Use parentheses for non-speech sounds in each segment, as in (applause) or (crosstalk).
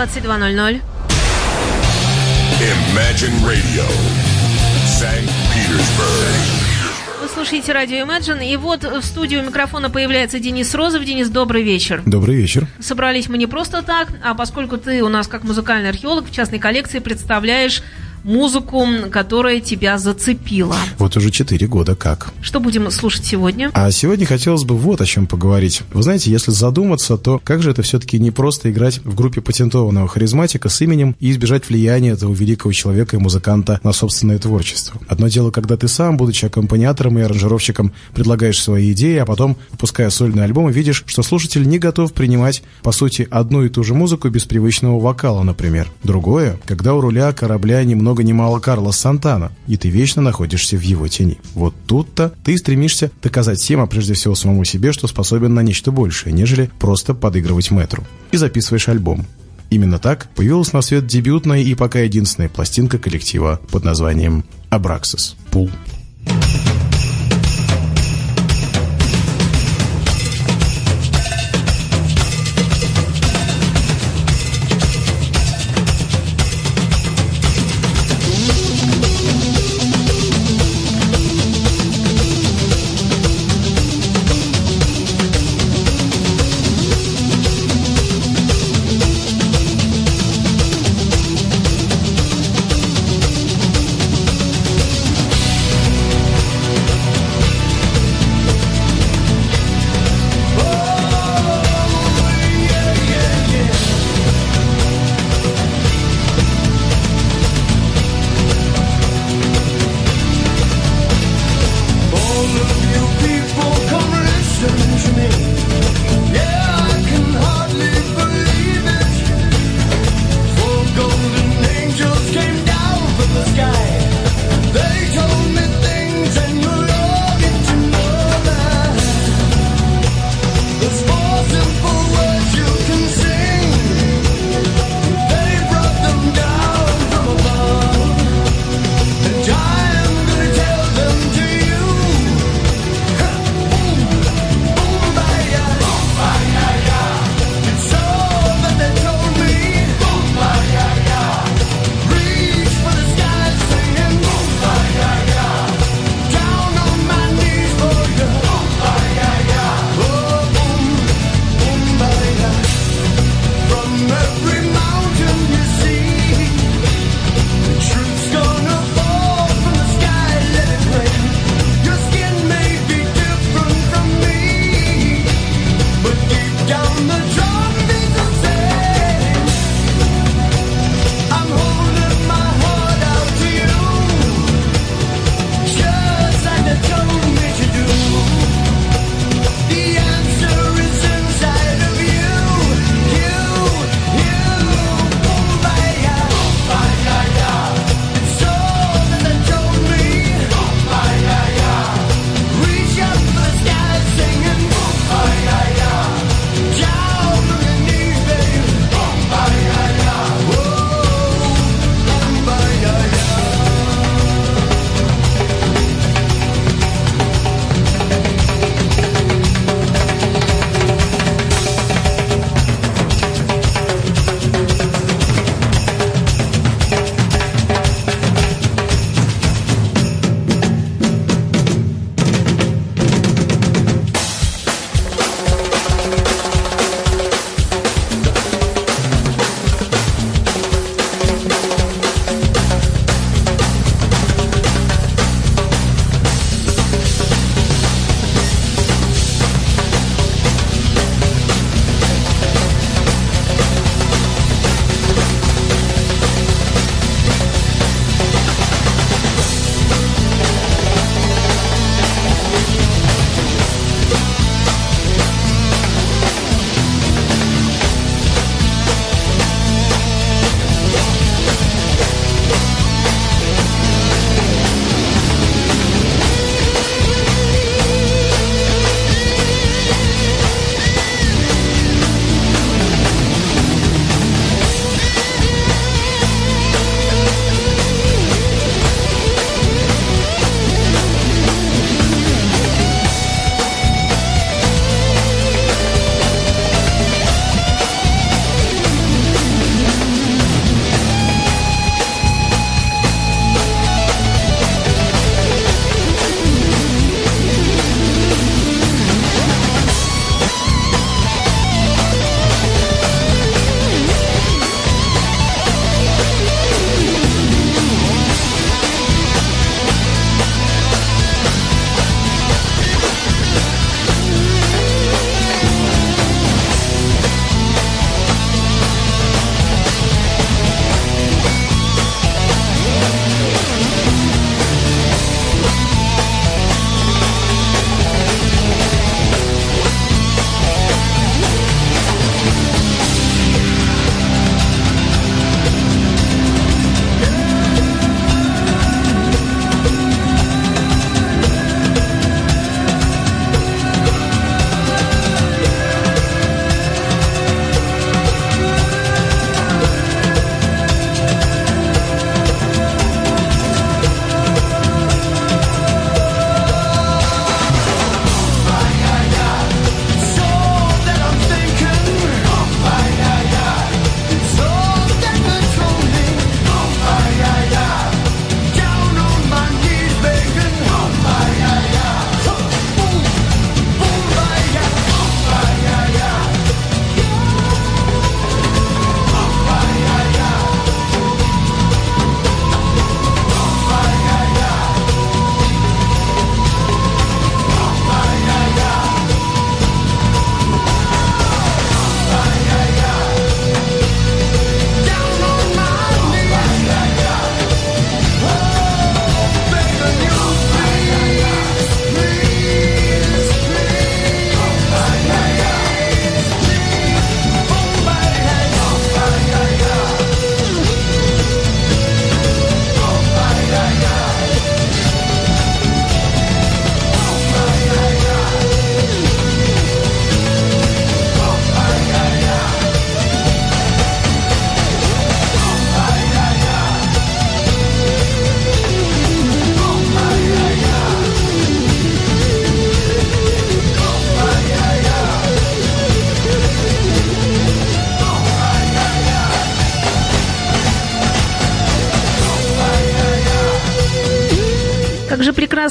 22.00. Imagine Radio, St. Petersburg. Вы слушаете радио Imagine, и вот в студию микрофона появляется Денис Розов. Денис, добрый вечер. Добрый вечер. Собрались мы не просто так, а поскольку ты у нас как музыкальный археолог в частной коллекции представляешь музыку, которая тебя зацепила. Вот уже четыре года как. Что будем слушать сегодня? А сегодня хотелось бы вот о чем поговорить. Вы знаете, если задуматься, то как же это все-таки не просто играть в группе патентованного харизматика с именем и избежать влияния этого великого человека и музыканта на собственное творчество. Одно дело, когда ты сам, будучи аккомпаниатором и аранжировщиком, предлагаешь свои идеи, а потом, выпуская сольный альбом, видишь, что слушатель не готов принимать, по сути, одну и ту же музыку без привычного вокала, например. Другое, когда у руля корабля немного много ни мало Карлос Сантана, и ты вечно находишься в его тени. Вот тут-то ты стремишься доказать всем, а прежде всего самому себе, что способен на нечто большее, нежели просто подыгрывать метру. И записываешь альбом. Именно так появилась на свет дебютная и пока единственная пластинка коллектива под названием «Абраксис» – «Пул».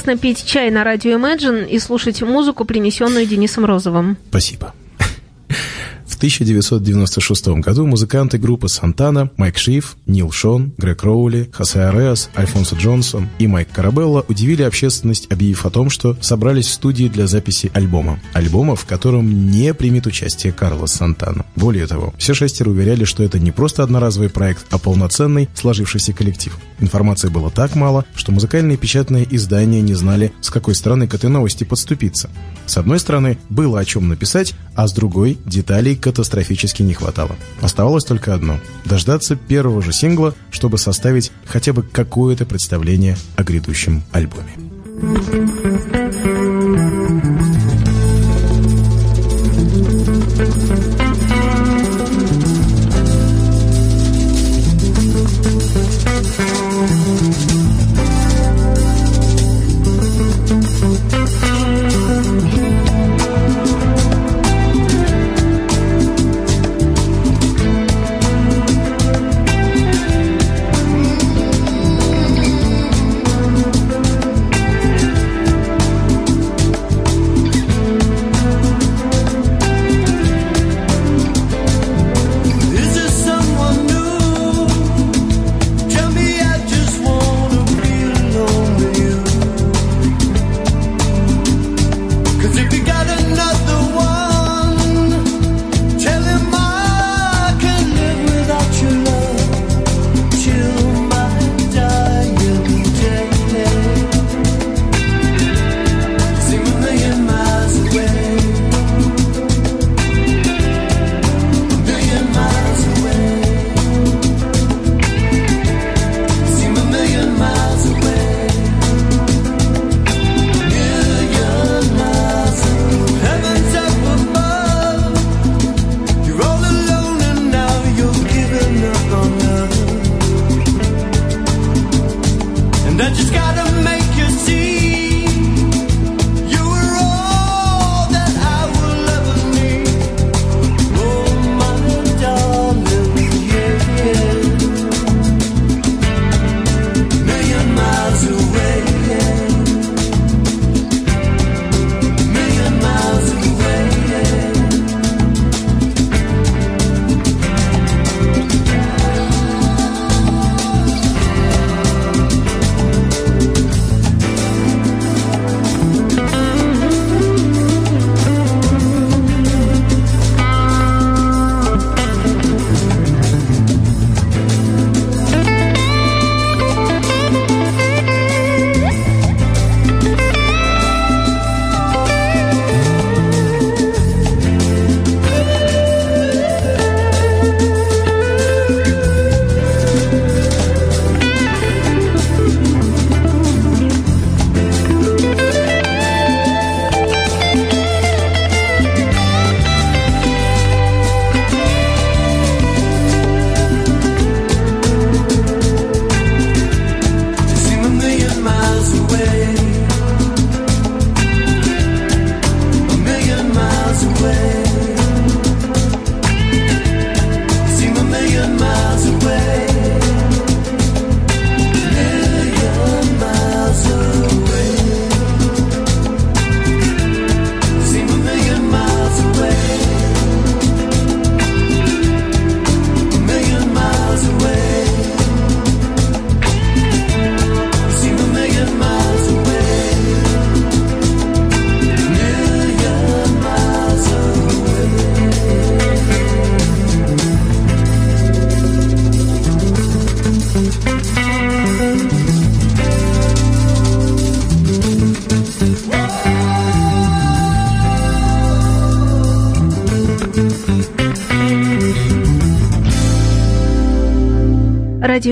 Прекрасно пить чай на радио Imagine и слушать музыку, принесенную Денисом Розовым. Спасибо. 1996 году музыканты группы Сантана Майк Шиф, Нил Шон, Грег Роули, Хосе Ареас, Альфонсо Джонсон и Майк Карабелла удивили общественность, объявив о том, что собрались в студии для записи альбома. Альбома, в котором не примет участие Карлос Сантана. Более того, все шестеро уверяли, что это не просто одноразовый проект, а полноценный сложившийся коллектив. Информации было так мало, что музыкальные печатные издания не знали, с какой стороны к этой новости подступиться. С одной стороны, было о чем написать, а с другой – деталей катастрофически не хватало. Оставалось только одно – дождаться первого же сингла, чтобы составить хотя бы какое-то представление о грядущем альбоме.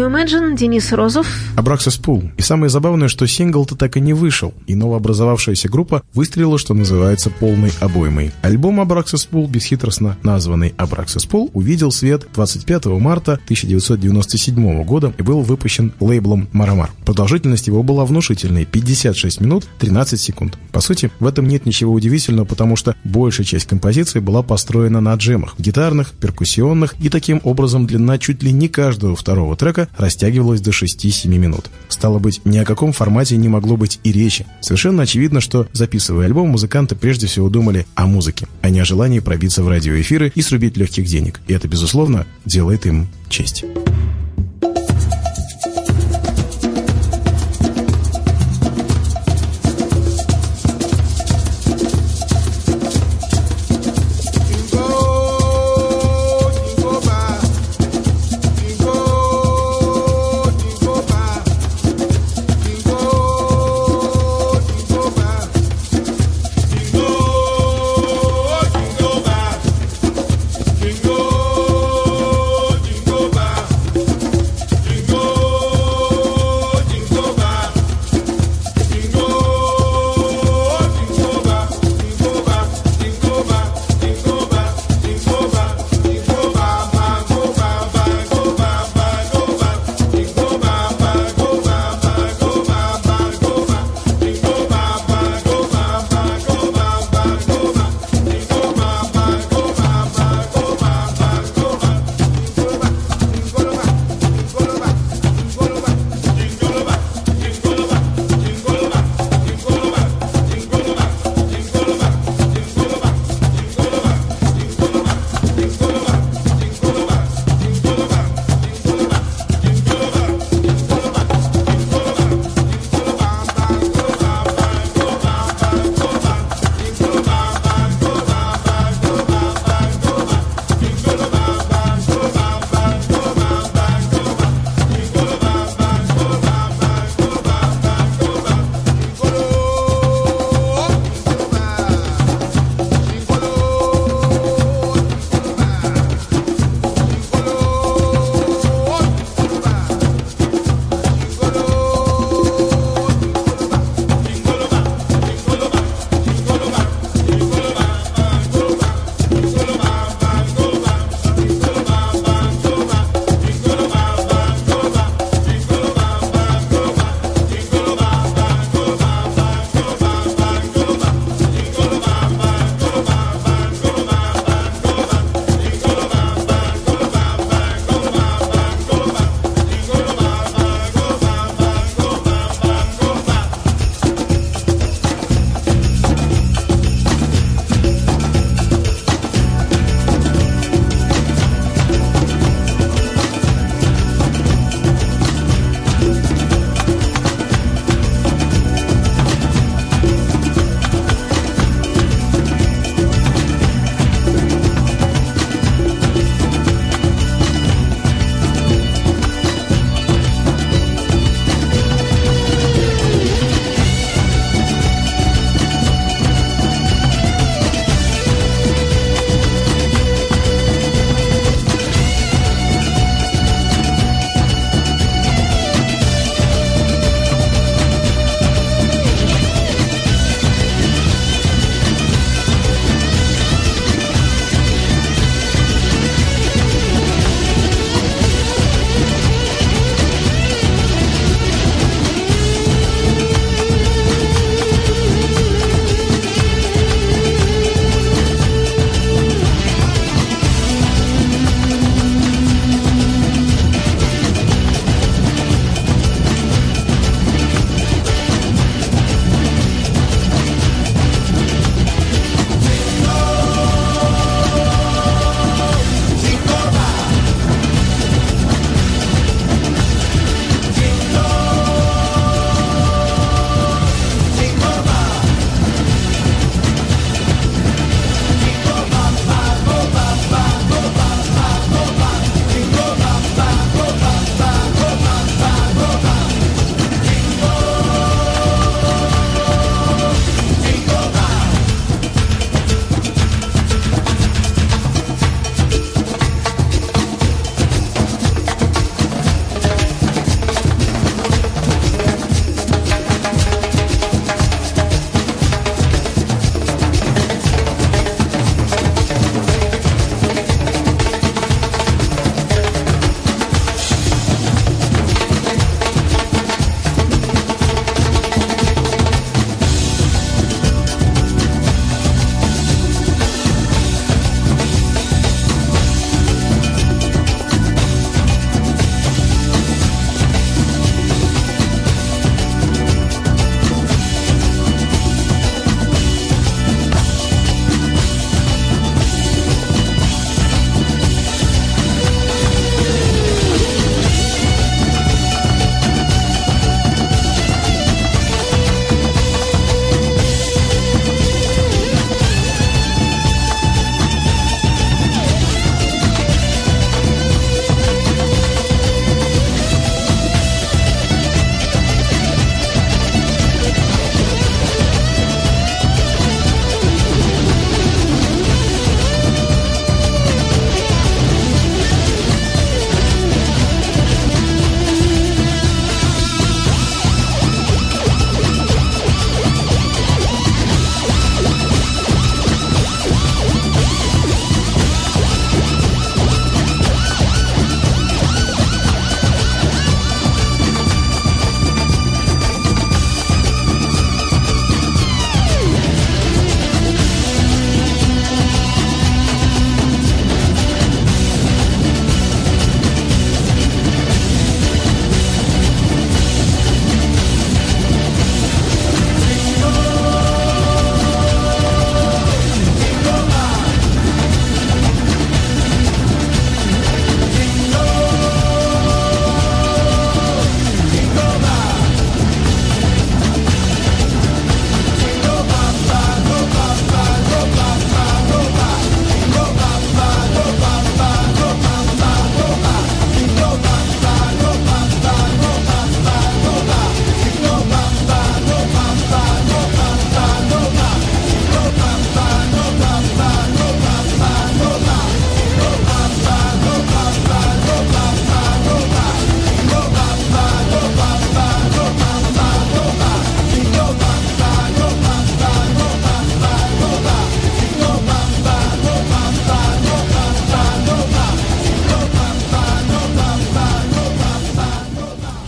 Радио Imagine, Денис Розов. Абраксис Пул. И самое забавное, что сингл-то так и не вышел, и новообразовавшаяся группа выстрелила, что называется, полной обоймой. Альбом Абраксис Пул, бесхитростно названный Абраксис Пул, увидел свет 25 марта 1997 года и был выпущен лейблом Марамар. Продолжительность его была внушительной – 56 минут 13 секунд. По сути, в этом нет ничего удивительного, потому что большая часть композиции была построена на джемах – гитарных, перкуссионных, и таким образом длина чуть ли не каждого второго трека однако растягивалось до 6-7 минут. Стало быть, ни о каком формате не могло быть и речи. Совершенно очевидно, что, записывая альбом, музыканты прежде всего думали о музыке, а не о желании пробиться в радиоэфиры и срубить легких денег. И это, безусловно, делает им честь.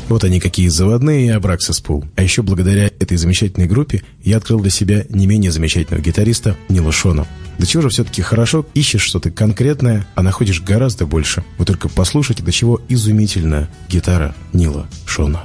Вот они какие заводные и Абраксис Пул. А еще благодаря этой замечательной группе я открыл для себя не менее замечательного гитариста Нила Шона. До чего же все-таки хорошо ищешь что-то конкретное, а находишь гораздо больше. Вы только послушайте, до чего изумительная гитара Нила Шона.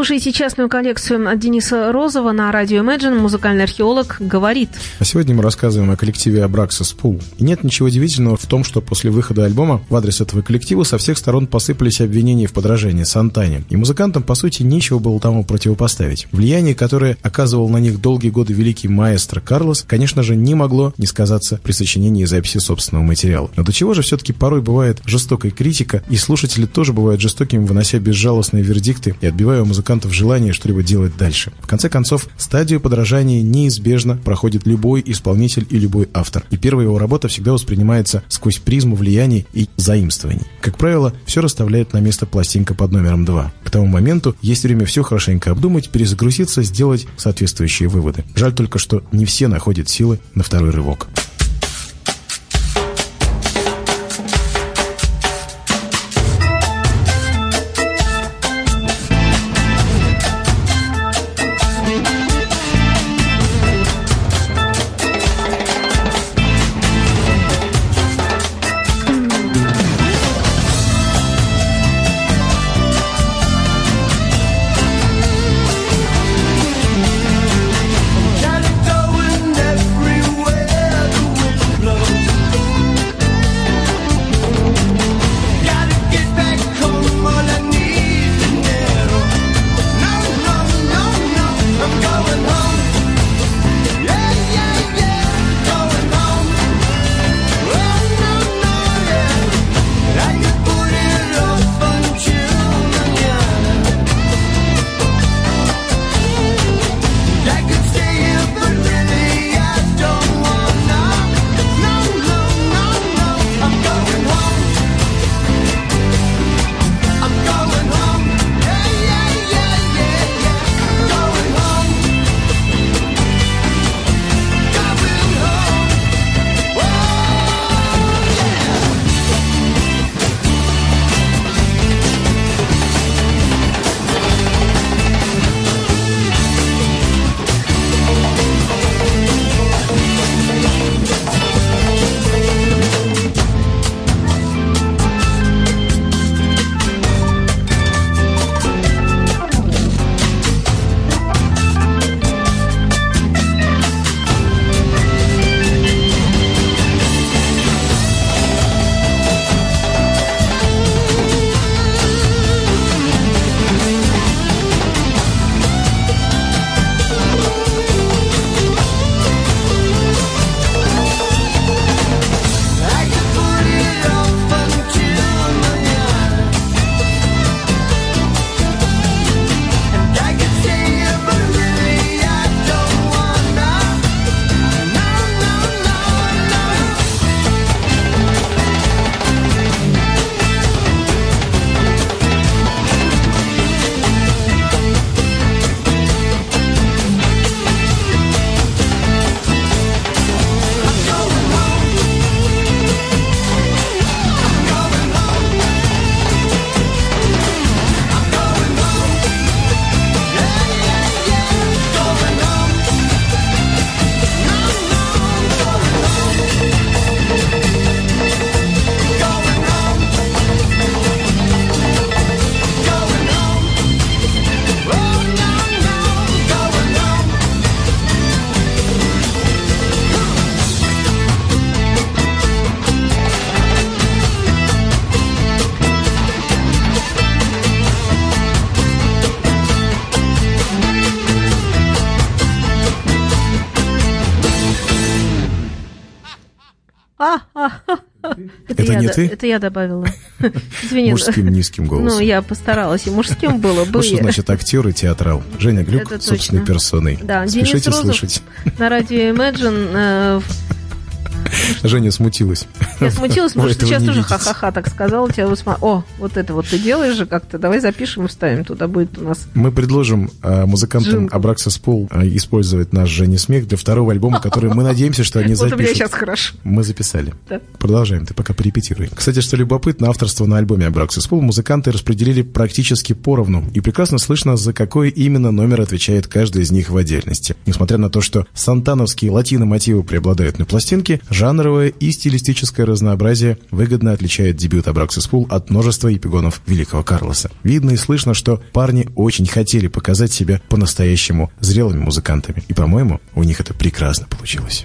Слушаете частную коллекцию от Дениса Розова на радио Imagine. Музыкальный археолог говорит. А сегодня мы рассказываем о коллективе Abraxas Pool. И нет ничего удивительного в том, что после выхода альбома в адрес этого коллектива со всех сторон посыпались обвинения в подражании Сантане. И музыкантам, по сути, нечего было тому противопоставить. Влияние, которое оказывал на них долгие годы великий маэстро Карлос, конечно же, не могло не сказаться при сочинении и записи собственного материала. Но до чего же все-таки порой бывает жестокая критика, и слушатели тоже бывают жестокими, вынося безжалостные вердикты и отбивая у музыкантов желание что-либо делать дальше. В конце концов, стадию подражания неизбежно проходит любой исполнитель и любой автор. И первая его работа всегда воспринимается сквозь призму влияний и заимствований. Как правило, все расставляет на место пластинка под номером 2. К тому моменту есть время все хорошенько обдумать, перезагрузиться, сделать соответствующие выводы. Жаль только, что не все находят силы на второй рывок. Я ты? Это я добавила. (laughs) Извини. Мужским низким голосом. Ну, я постаралась. И мужским было бы. Вот что значит актер и театрал. Женя Глюк собственной персоной. Да, Спешите слышать. на радио Imagine. (laughs) Женя смутилась. Я смутилась, потому что сейчас тоже ха-ха-ха так сказала. Тебя О, вот это вот ты делаешь же как-то. Давай запишем и вставим. Туда будет у нас Мы предложим э, музыкантам Джингл. Abraxas Pool э, использовать наш Женин смех для второго альбома, который мы надеемся, что они (laughs) Вот у меня запишут. сейчас хорошо. Мы записали. Да. Продолжаем, ты пока порепетируй. Кстати, что любопытно, авторство на альбоме Abraxas Pool музыканты распределили практически поровну. И прекрасно слышно, за какой именно номер отвечает каждый из них в отдельности. Несмотря на то, что сантановские латино-мотивы преобладают на пластинке, жанр Кадровое и стилистическое разнообразие выгодно отличает дебют Абраксис Пул от множества эпигонов Великого Карлоса. Видно и слышно, что парни очень хотели показать себя по-настоящему зрелыми музыкантами. И, по-моему, у них это прекрасно получилось.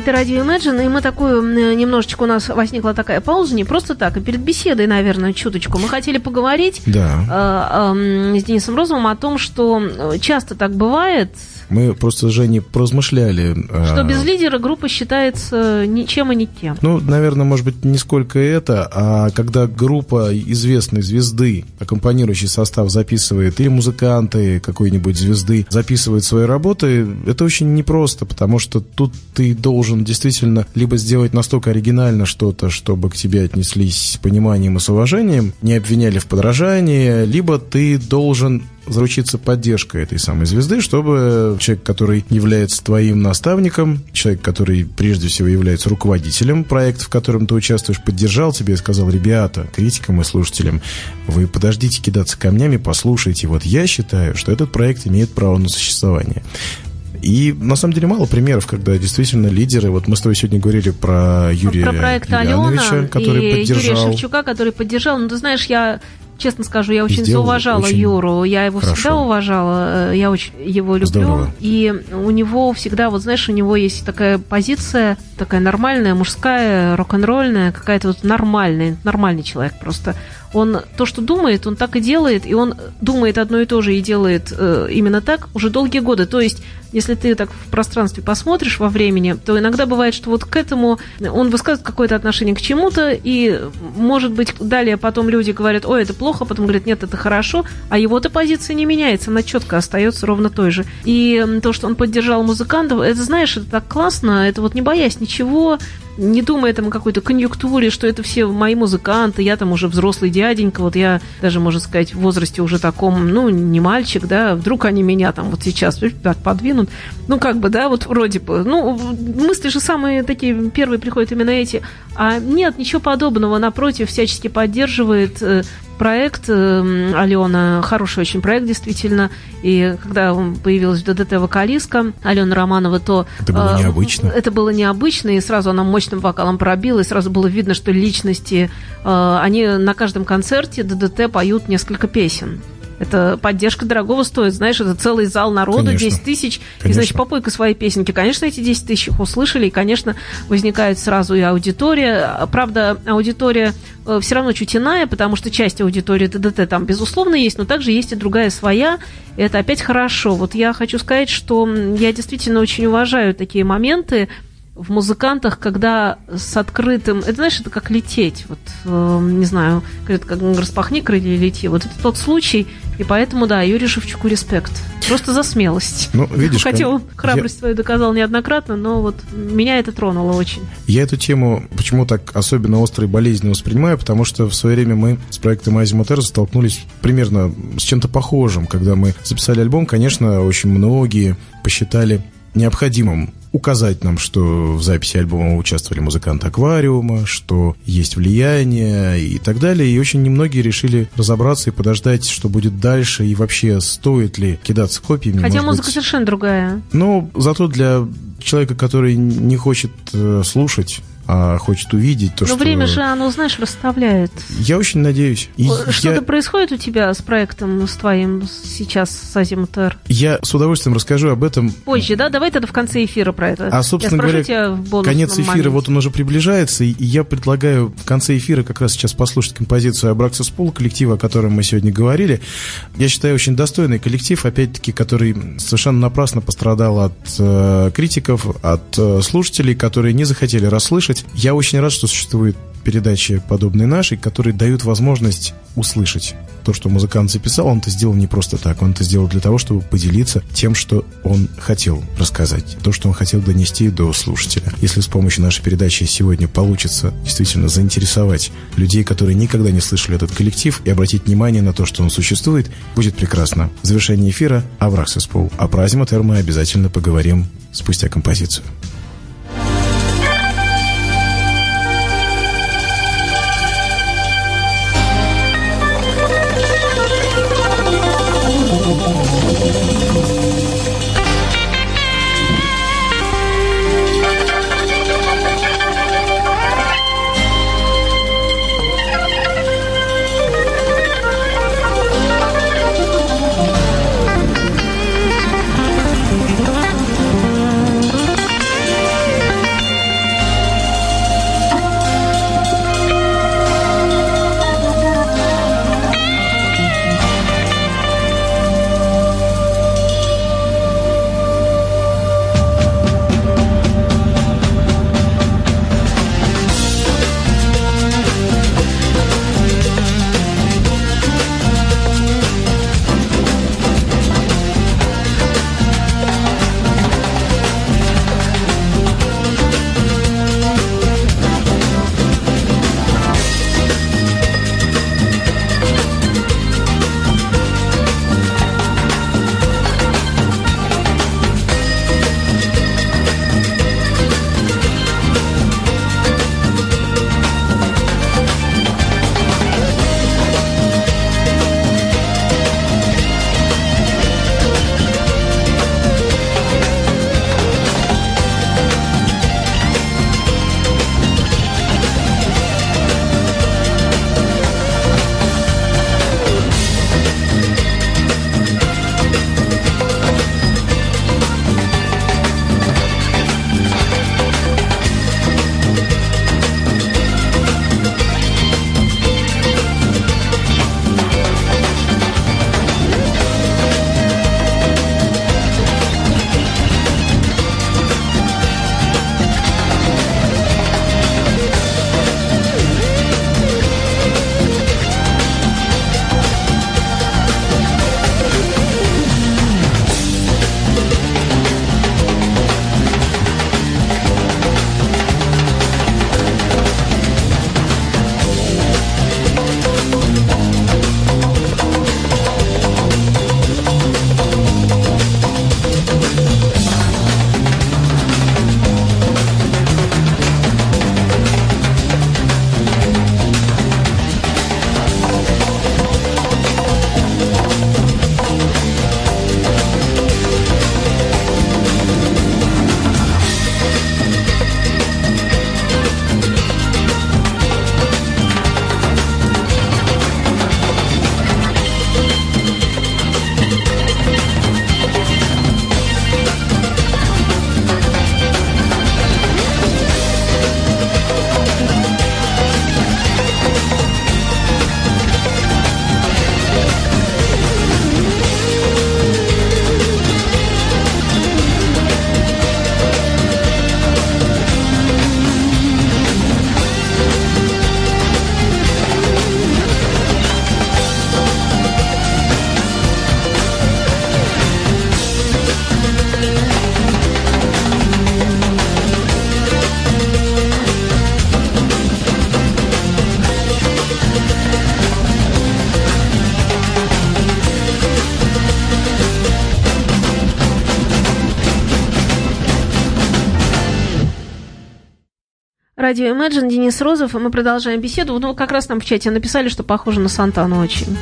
Это радио Imagine, и мы такую, м, немножечко у нас возникла такая пауза, не просто так, а перед беседой, наверное, чуточку. Мы хотели поговорить Да. э, эм, с Денисом Розовым о том, что э, часто так бывает, Мы просто с Женей поразмышляли. э, что без лидера группа считается ничем и никем. Ну, наверное, может быть, не сколько это, а когда группа известной звезды, аккомпанирующий состав записывает, или музыканты какой-нибудь звезды записывают свои работы, это очень непросто, потому что тут ты должен действительно либо сделать настолько оригинально что-то, чтобы к тебе отнеслись с пониманием и с уважением, не обвиняли в подражании, либо ты должен заручиться поддержкой этой самой звезды, чтобы человек, который является твоим наставником, человек, который прежде всего является руководителем проекта, в котором ты участвуешь, поддержал тебя и сказал, ребята, критикам и слушателям, вы подождите кидаться камнями, послушайте. Вот я считаю, что этот проект имеет право на существование. И на самом деле мало примеров, когда действительно лидеры, вот мы с тобой сегодня говорили про Юрия про проект Юлиановича, Алена который и поддержал. Юрия Шевчука, который поддержал. Ну, ты знаешь, я честно скажу, я очень Сделал зауважала очень Юру. Я его хорошо. всегда уважала. э, Я очень его люблю. Здорово. И у него всегда, вот знаешь, у него есть такая позиция, такая нормальная, мужская, рок-н-ролльная, какая-то вот нормальная, нормальный человек просто. Он то, что думает, он так и делает, и он думает одно и то же и делает э, именно так уже долгие годы. То есть, если ты так в пространстве посмотришь во времени, то иногда бывает, что вот к этому он высказывает какое-то отношение к чему-то, и, может быть, далее потом люди говорят, ой, это плохо, потом говорят, нет, это хорошо, а его-то позиция не меняется, она четко остается ровно той же. И то, что он поддержал музыкантов, это, знаешь, это так классно, это вот не боясь ничего, не думая там о какой-то конъюнктуре, что это все мои музыканты, я там уже взрослый дяденька, вот я даже, можно сказать, в возрасте уже таком, ну, не мальчик, да, вдруг они меня там вот сейчас так подвинут, ну, как бы, да, вот вроде бы, ну, мысли же самые такие первые приходят именно эти, а нет, ничего подобного, напротив, всячески поддерживает э, проект э, Алена, хороший очень проект, действительно. И когда появилась в ДДТ вокалистка Алена Романова, то... Это было э, необычно. Это было необычно, и сразу она мощным вокалом пробила, и сразу было видно, что личности, э, они на каждом концерте ДДТ поют несколько песен. Это поддержка дорогого стоит. Знаешь, это целый зал народа, Конечно. 10 тысяч. И, Конечно. значит, попой-ка свои песенки. Конечно, эти 10 тысяч их услышали, и, конечно, возникает сразу и аудитория. Правда, аудитория все равно чуть иная, потому что часть аудитории ДДТ там, безусловно, есть, но также есть и другая своя. И это опять хорошо. Вот я хочу сказать, что я действительно очень уважаю такие моменты, в музыкантах, когда с открытым... Это, знаешь, это как лететь. Вот, э, не знаю, говорят, как распахни крылья и лети. Вот это тот случай. И поэтому, да, Юрию Шевчуку респект. Просто за смелость. Ну, видишь, Хотя он храбрость свою доказал неоднократно, но вот меня это тронуло очень. Я эту тему почему так особенно остро и болезненно воспринимаю, потому что в свое время мы с проектом Азимутер столкнулись примерно с чем-то похожим. Когда мы записали альбом, конечно, очень многие посчитали необходимым указать нам, что в записи альбома участвовали музыканты аквариума, что есть влияние и так далее. И очень немногие решили разобраться и подождать, что будет дальше, и вообще стоит ли кидаться копьями. Хотя музыка быть. совершенно другая. Но зато для человека, который не хочет э, слушать, а хочет увидеть то, Но что... время же, оно, знаешь, расставляет. Я очень надеюсь. И Что-то я, происходит у тебя с проектом, с твоим сейчас, с Азимутер? я с удовольствием расскажу об этом. Позже, да? Давай тогда в конце эфира про это. А, собственно говоря, тебя в Конец эфира, моменте. вот он уже приближается, и я предлагаю в конце эфира как раз сейчас послушать композицию Абраксис Пол, коллектива, о котором мы сегодня говорили. Я считаю, очень достойный коллектив, опять-таки, который совершенно напрасно пострадал от э, критиков, от э, слушателей, которые не захотели расслышать. Я очень рад, что существует передачи, подобные нашей, которые дают возможность услышать то, что музыкант записал, он это сделал не просто так, он это сделал для того, чтобы поделиться тем, что он хотел рассказать, то, что он хотел донести до слушателя. Если с помощью нашей передачи сегодня получится действительно заинтересовать людей, которые никогда не слышали этот коллектив, и обратить внимание на то, что он существует, будет прекрасно. В завершении эфира Авраксис Пол. А про Азимутер мы обязательно поговорим спустя композицию. Радио Imagine, Денис Розов, и мы продолжаем беседу. Ну, как раз нам в чате написали, что похоже на Сантану очень.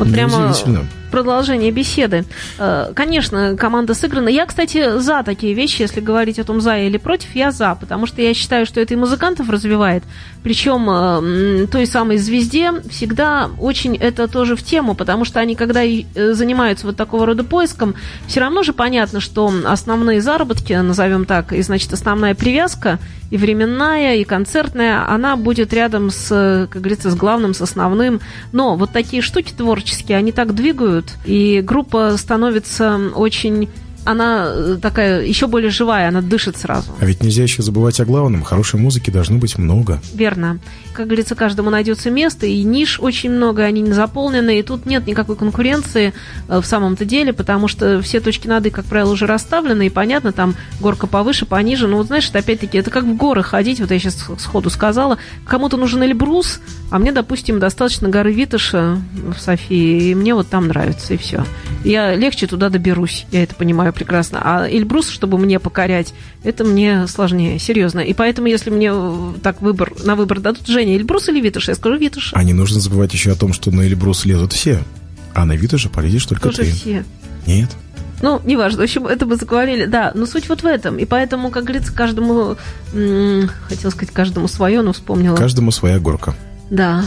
Вот прямо Неудивительно. Продолжение беседы. Э, Конечно, команда сыграна. Я, кстати, за такие вещи, если говорить о том, за или против, я за, потому что я считаю, что это и музыкантов развивает. Причем э, той самой звезде всегда очень это тоже в тему, потому что они, когда э, занимаются вот такого рода поиском, все равно же понятно, что основные заработки, назовем так, и, значит, основная привязка и временная, и концертная, она будет рядом с, как говорится, с главным, с основным. Но вот такие штуки творческие, они так двигают, и группа становится очень она э, такая еще более живая, она дышит сразу. А ведь нельзя еще забывать о главном. Хорошей музыки должно быть много. Верно. Как говорится, каждому найдется место, и ниш очень много, они не заполнены, и тут нет никакой конкуренции э, в самом-то деле, потому что все точки над «и», как правило, уже расставлены, и понятно, там горка повыше, пониже. Но вот знаешь, это опять-таки, это как в горы ходить, вот я сейчас сходу сказала, кому-то нужен Эльбрус, а мне, допустим, достаточно горы Витыша в Софии, и мне вот там нравится, и все. Я легче туда доберусь, я это понимаю прекрасно. А Эльбрус, чтобы мне покорять, это мне сложнее, серьезно. И поэтому, если мне э, так выбор, на выбор дадут, Женя, Эльбрус или Витыш, я скажу Витыш. А не нужно забывать еще о том, что на Эльбрус лезут все. А на Витаже полезешь только Тоже ты. все. Нет. Ну, неважно, в общем, это мы заговорили. Да, но суть вот в этом. И поэтому, как говорится, каждому, м, хотел сказать, каждому свое, но вспомнила. Каждому своя горка. Да,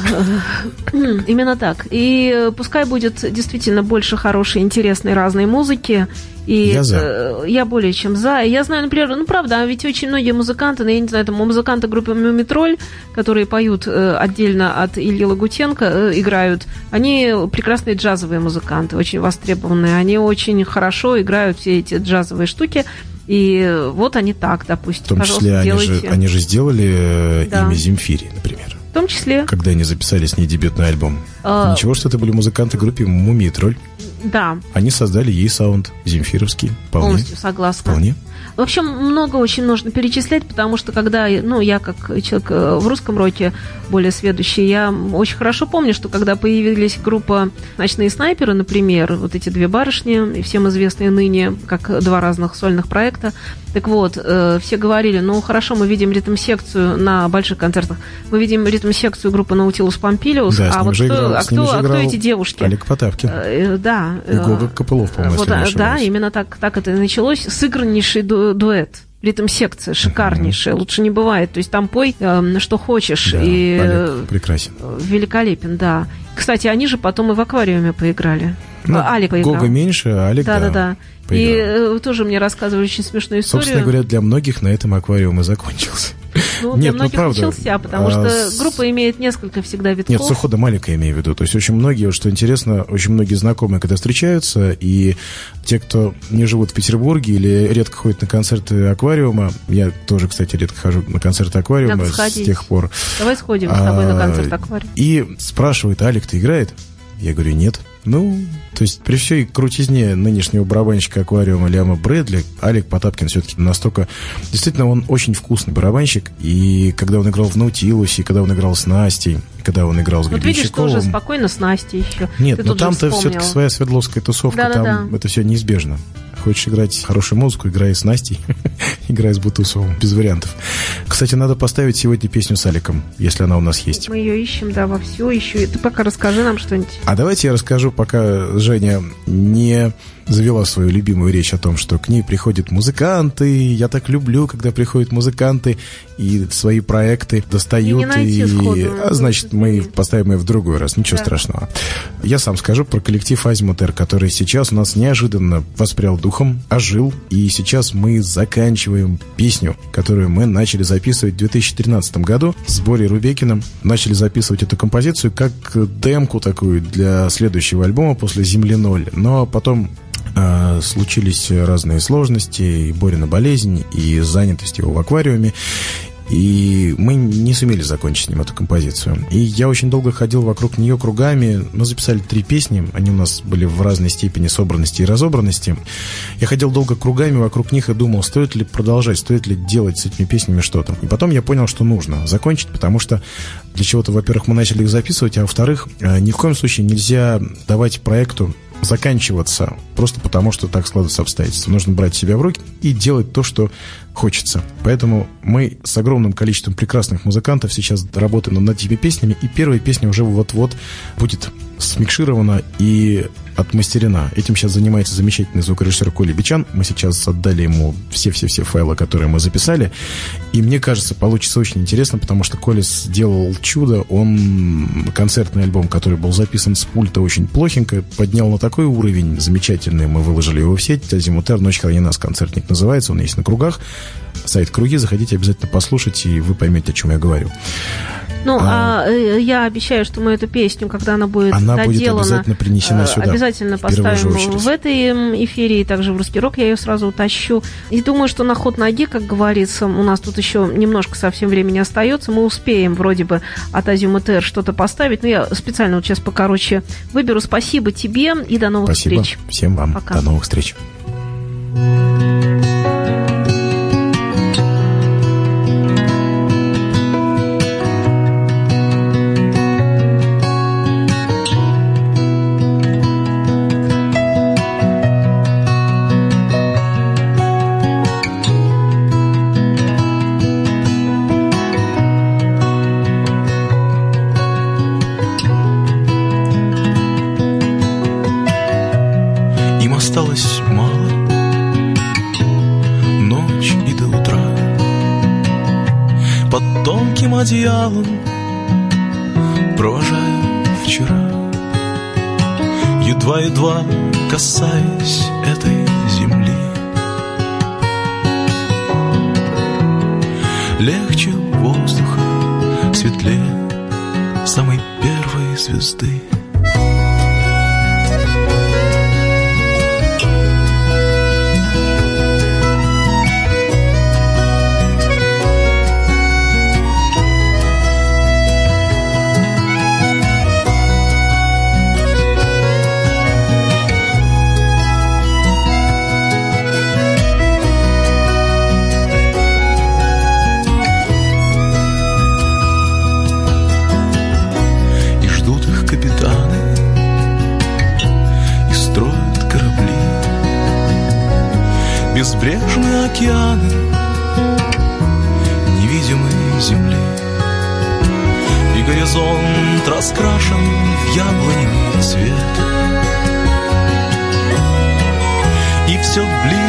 именно так. И э, пускай будет действительно больше хорошей, интересной, разной музыки. И Я за. э, я более чем за. И Я знаю, например, ну правда, а ведь очень многие музыканты, ну, я не знаю, там музыканты группы Мумитроль, которые поют э, отдельно от Ильи Лагутенко, э, играют, они прекрасные джазовые музыканты, очень востребованные. Они очень хорошо играют все эти джазовые штуки. И вот они так, допустим, В том числе они делайте. же, они же сделали э, Да. имя Земфири, например. Том числе, Когда они записали с ней дебютный альбом. А. Ничего, что это были музыканты группы Мумий Тролль. да, Они создали ей саунд Земфировский. Вполне. полностью согласна. Вполне. В общем, много очень нужно перечислять, потому что когда, ну, я как человек э, в русском роке более сведущий, я очень хорошо помню, что когда появились группа «Ночные снайперы», например, вот эти две барышни, и всем известные ныне, как два разных сольных проекта, так вот, э, все говорили, ну, хорошо, мы видим ритм-секцию на больших концертах, мы видим ритм-секцию группы «Наутилус Помпилиус», Да, а вот кто, играл- а кто, а кто эти девушки? Олег Потапкин. Э, Да. И Гога Копылов, по-моему, Вот, да, именно так, так это и началось. Сыграннейший дуэт. Ритм-секция шикарнейшая, лучше не бывает. То есть там пой, эм, что хочешь, Да, и э, Олег прекрасен. великолепен, да. Кстати, они же потом и в аквариуме поиграли. Ну, Э, Али поиграл. Гога меньше, а Олег, да, да, да, да. И э, тоже мне рассказывали очень смешную историю. Собственно говоря, для многих на этом аквариум и закончился. Ну, для нет, ну, многих правда. начался, потому А, что с- группа имеет несколько всегда витков. Нет, с ухода Малика я имею в виду. То есть очень многие, что интересно, очень многие знакомые, когда встречаются, и те, кто не живут в Петербурге или редко ходят на концерты аквариума, я тоже, кстати, редко хожу на концерты аквариума с тех пор. Давай сходим с тобой на А, концерт аквариум. И спрашивает, Алик, ты играет? Я говорю, нет. Ну, то есть при всей крутизне нынешнего барабанщика аквариума Ляма Брэдли, Алик Потапкин все-таки настолько... Действительно, он очень вкусный барабанщик. И когда он играл в Наутилусе, и когда он играл с Настей, и когда он играл с Вот видишь, Гребенщиковым... спокойно с Настей еще. Нет, Ты но же там-то все-таки своя Свердловская тусовка, Да-да-да. там это все неизбежно. Хочешь играть хорошую музыку, играй с Настей, (laughs) играй с Бутусовым, без вариантов. Кстати, надо поставить сегодня песню с Аликом, если она у нас есть. Мы ее ищем, да, во все. И Ты пока расскажи нам что-нибудь. А давайте я расскажу, пока Женя не завела свою любимую речь о том, что к ней приходят музыканты. Я так люблю, когда приходят музыканты и свои проекты достают. И сходу. а, значит, мы поставим ее в другой раз. Ничего Да. страшного. Я сам скажу про коллектив Азимутер, который сейчас у нас неожиданно воспрял духом, ожил. И сейчас мы заканчиваем песню, которую мы начали записывать в 2013 году с Борей Рубекиным. Начали записывать эту композицию как демку такую для следующего альбома после «Земли ноль». Но потом а, случились разные сложности, и Борина болезнь, и занятость его в аквариуме. И мы не сумели закончить с ним эту композицию. И я очень долго ходил вокруг нее кругами. Мы записали три песни. Они у нас были в разной степени собранности и разобранности. Я ходил долго кругами вокруг них и думал, стоит ли продолжать, стоит ли делать с этими песнями что-то. И потом я понял, что нужно закончить, потому что для чего-то, во-первых, мы начали их записывать, а во-вторых, э, ни в коем случае нельзя давать проекту заканчиваться просто потому, что так складываются обстоятельства. Нужно брать себя в руки и делать то, что хочется. Поэтому мы с огромным количеством прекрасных музыкантов сейчас работаем над этими песнями, и первая песня уже вот-вот будет смикширована и отмастерена. Этим сейчас занимается замечательный звукорежиссер Коля Бичан. Мы сейчас отдали ему все-все-все файлы, которые мы записали. И мне кажется, получится очень интересно, потому что Коля сделал чудо. Он концертный альбом, который был записан с пульта очень плохенько, поднял на такой уровень замечательный. Мы выложили его в сеть. Азимутер «Ночь храни нас» концертник называется. Он есть на кругах. Сайт «Круги». Заходите обязательно послушать, и вы поймете, о чем я говорю. Ну, а, э, я обещаю, что мы эту песню, когда она будет Она будет доделана, обязательно принесена э, сюда, обязательно в поставим в этой эфире, и также в русский рок я ее сразу утащу. И думаю, что на ход ноги, как говорится, у нас тут еще немножко совсем времени остается, мы успеем вроде бы от Азиум ТР что-то поставить, но я специально вот сейчас покороче выберу. Спасибо тебе и до новых Спасибо встреч. всем вам. Пока. До новых встреч. Одеялом Провожаю вчера. Едва-едва касаясь этой земли. Легче воздуха, светлее Самой первой звезды Океаны Невидимой земли. И горизонт раскрашен в яблоневый цвет. И все ближе